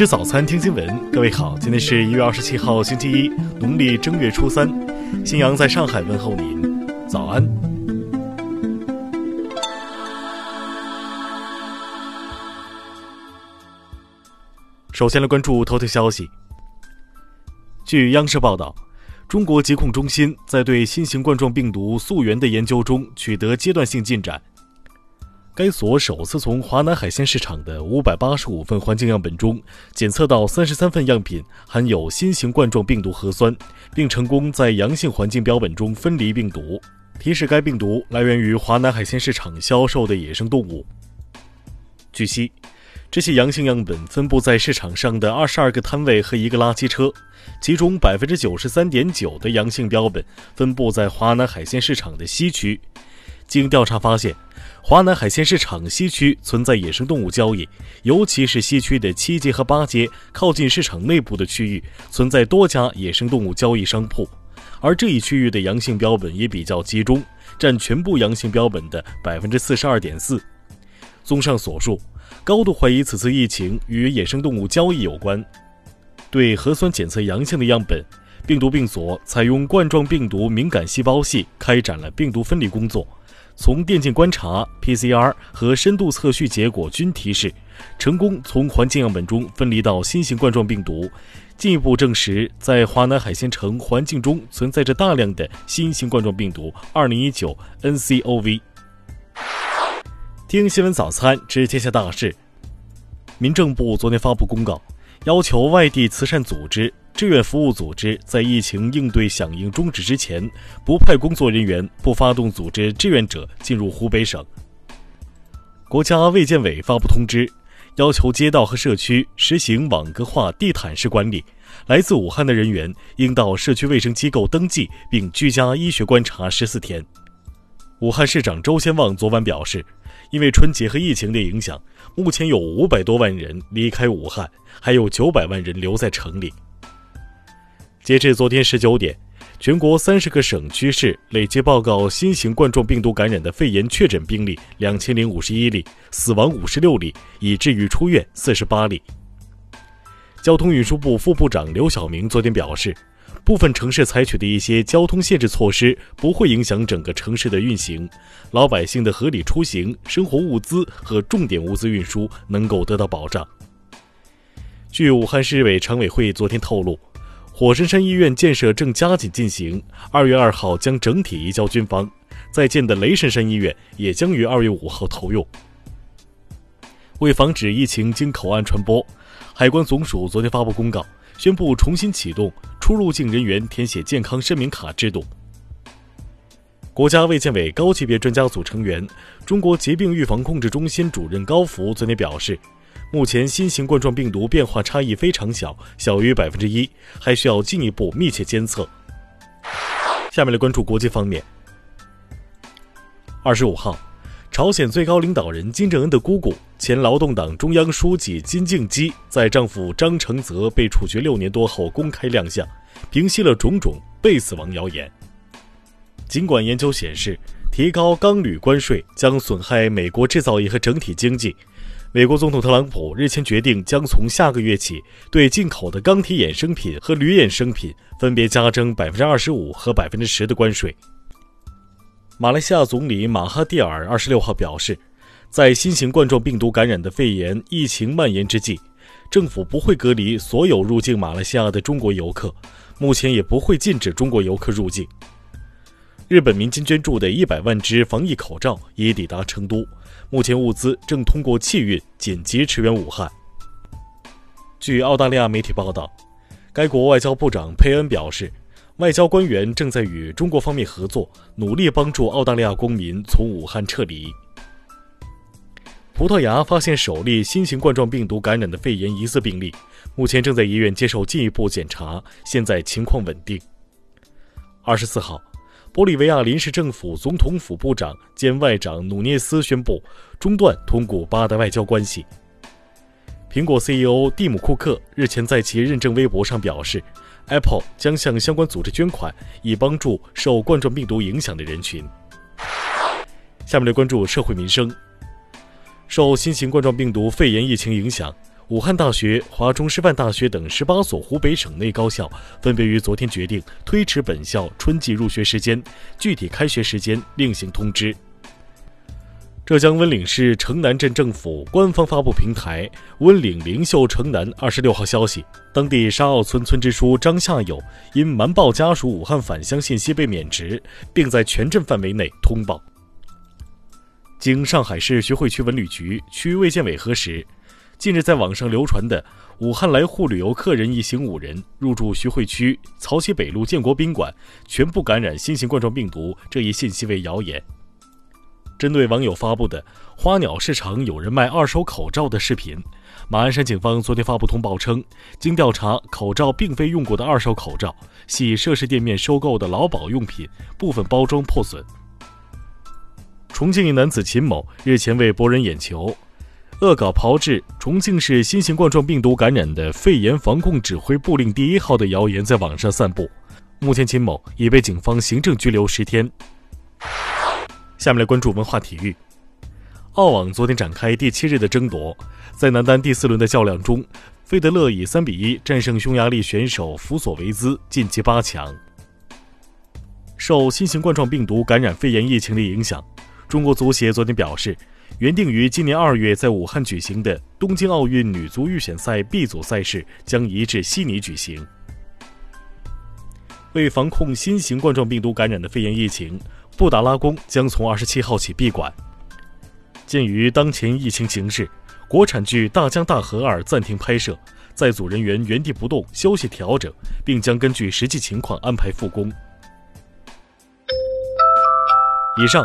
吃早餐，听新闻。各位好，今天是一月二十七号，星期一，农历正月初三。新阳在上海问候您，早安。首先来关注头条消息。据央视报道，中国疾控中心在对新型冠状病毒溯源的研究中取得阶段性进展。该所首次从华南海鲜市场的五百八十五份环境样本中检测到三十三份样品含有新型冠状病毒核酸，并成功在阳性环境标本中分离病毒，提示该病毒来源于华南海鲜市场销售的野生动物。据悉，这些阳性样本分布在市场上的二十二个摊位和一个垃圾车，其中百分之九十三点九的阳性标本分布在华南海鲜市场的西区。经调查发现，华南海鲜市场西区存在野生动物交易，尤其是西区的七街和八街靠近市场内部的区域，存在多家野生动物交易商铺，而这一区域的阳性标本也比较集中，占全部阳性标本的百分之四十二点四。综上所述，高度怀疑此次疫情与野生动物交易有关。对核酸检测阳性的样本，病毒病所采用冠状病毒敏感细胞系开展了病毒分离工作。从电镜观察、PCR 和深度测序结果均提示，成功从环境样本中分离到新型冠状病毒，进一步证实在华南海鲜城环境中存在着大量的新型冠状病毒 2019-nCoV。听新闻早餐知天下大事。民政部昨天发布公告，要求外地慈善组织。志愿服务组织在疫情应对响应终止之前，不派工作人员、不发动组织志愿者进入湖北省。国家卫健委发布通知，要求街道和社区实行网格化地毯式管理。来自武汉的人员应到社区卫生机构登记并居家医学观察十四天。武汉市长周先旺昨晚表示，因为春节和疫情的影响，目前有五百多万人离开武汉，还有九百万人留在城里。截至昨天十九点，全国三十个省区市累计报告新型冠状病毒感染的肺炎确诊病例两千零五十一例，死亡五十六例，已治愈出院四十八例。交通运输部副部长刘晓明昨天表示，部分城市采取的一些交通限制措施不会影响整个城市的运行，老百姓的合理出行、生活物资和重点物资运输能够得到保障。据武汉市委常委会昨天透露。火神山医院建设正加紧进行，二月二号将整体移交军方。在建的雷神山医院也将于二月五号投用。为防止疫情经口岸传播，海关总署昨天发布公告，宣布重新启动出入境人员填写健康申明卡制度。国家卫健委高级别专家组成员、中国疾病预防控制中心主任高福昨天表示。目前新型冠状病毒变化差异非常小，小于百分之一，还需要进一步密切监测。下面来关注国际方面。二十五号，朝鲜最高领导人金正恩的姑姑、前劳动党中央书记金敬基在丈夫张承泽被处决六年多后公开亮相，平息了种种被死亡谣言。尽管研究显示，提高钢铝关税将损害美国制造业和整体经济。美国总统特朗普日前决定，将从下个月起对进口的钢铁衍生品和铝衍生品分别加征百分之二十五和百分之十的关税。马来西亚总理马哈蒂尔二十六号表示，在新型冠状病毒感染的肺炎疫情蔓延之际，政府不会隔离所有入境马来西亚的中国游客，目前也不会禁止中国游客入境。日本民间捐助的一百万只防疫口罩已抵达成都。目前物资正通过汽运紧急驰援武汉。据澳大利亚媒体报道，该国外交部长佩恩表示，外交官员正在与中国方面合作，努力帮助澳大利亚公民从武汉撤离。葡萄牙发现首例新型冠状病毒感染的肺炎疑似病例，目前正在医院接受进一步检查，现在情况稳定。二十四号。玻利维亚临时政府总统府部长兼外长努涅斯宣布中断同古巴的外交关系。苹果 CEO 蒂姆·库克日前在其认证微博上表示，Apple 将向相关组织捐款，以帮助受冠状病毒影响的人群。下面来关注社会民生。受新型冠状病毒肺炎疫情影响，武汉大学、华中师范大学等十八所湖北省内高校分别于昨天决定推迟本校春季入学时间，具体开学时间另行通知。浙江温岭市城南镇政府官方发布平台“温岭灵秀城南”二十六号消息，当地沙坳村村支书张夏友因瞒报家属武汉返乡信息被免职，并在全镇范围内通报。经上海市徐汇区文旅局区卫健委核实，近日在网上流传的武汉来沪旅游客人一行五人入住徐汇区曹溪北路建国宾馆，全部感染新型冠状病毒这一信息为谣言。针对网友发布的“花鸟市场有人卖二手口罩”的视频，马鞍山警方昨天发布通报称，经调查，口罩并非用过的二手口罩，系涉事店面收购的劳保用品，部分包装破损。重庆一男子秦某日前为博人眼球，恶搞炮制重庆市新型冠状病毒感染的肺炎防控指挥部令第一号的谣言在网上散布，目前秦某已被警方行政拘留十天。下面来关注文化体育。澳网昨天展开第七日的争夺，在男单第四轮的较量中，费德勒以三比一战胜匈牙利选手弗索维兹，晋级八强。受新型冠状病毒感染肺炎疫情的影响，中国足协昨天表示，原定于今年二月在武汉举行的东京奥运女足预选赛 B 组赛事将移至悉尼举行。为防控新型冠状病毒感染的肺炎疫情。布达拉宫将从二十七号起闭馆。鉴于当前疫情形势，国产剧《大江大河二》暂停拍摄，在组人员原地不动休息调整，并将根据实际情况安排复工。以上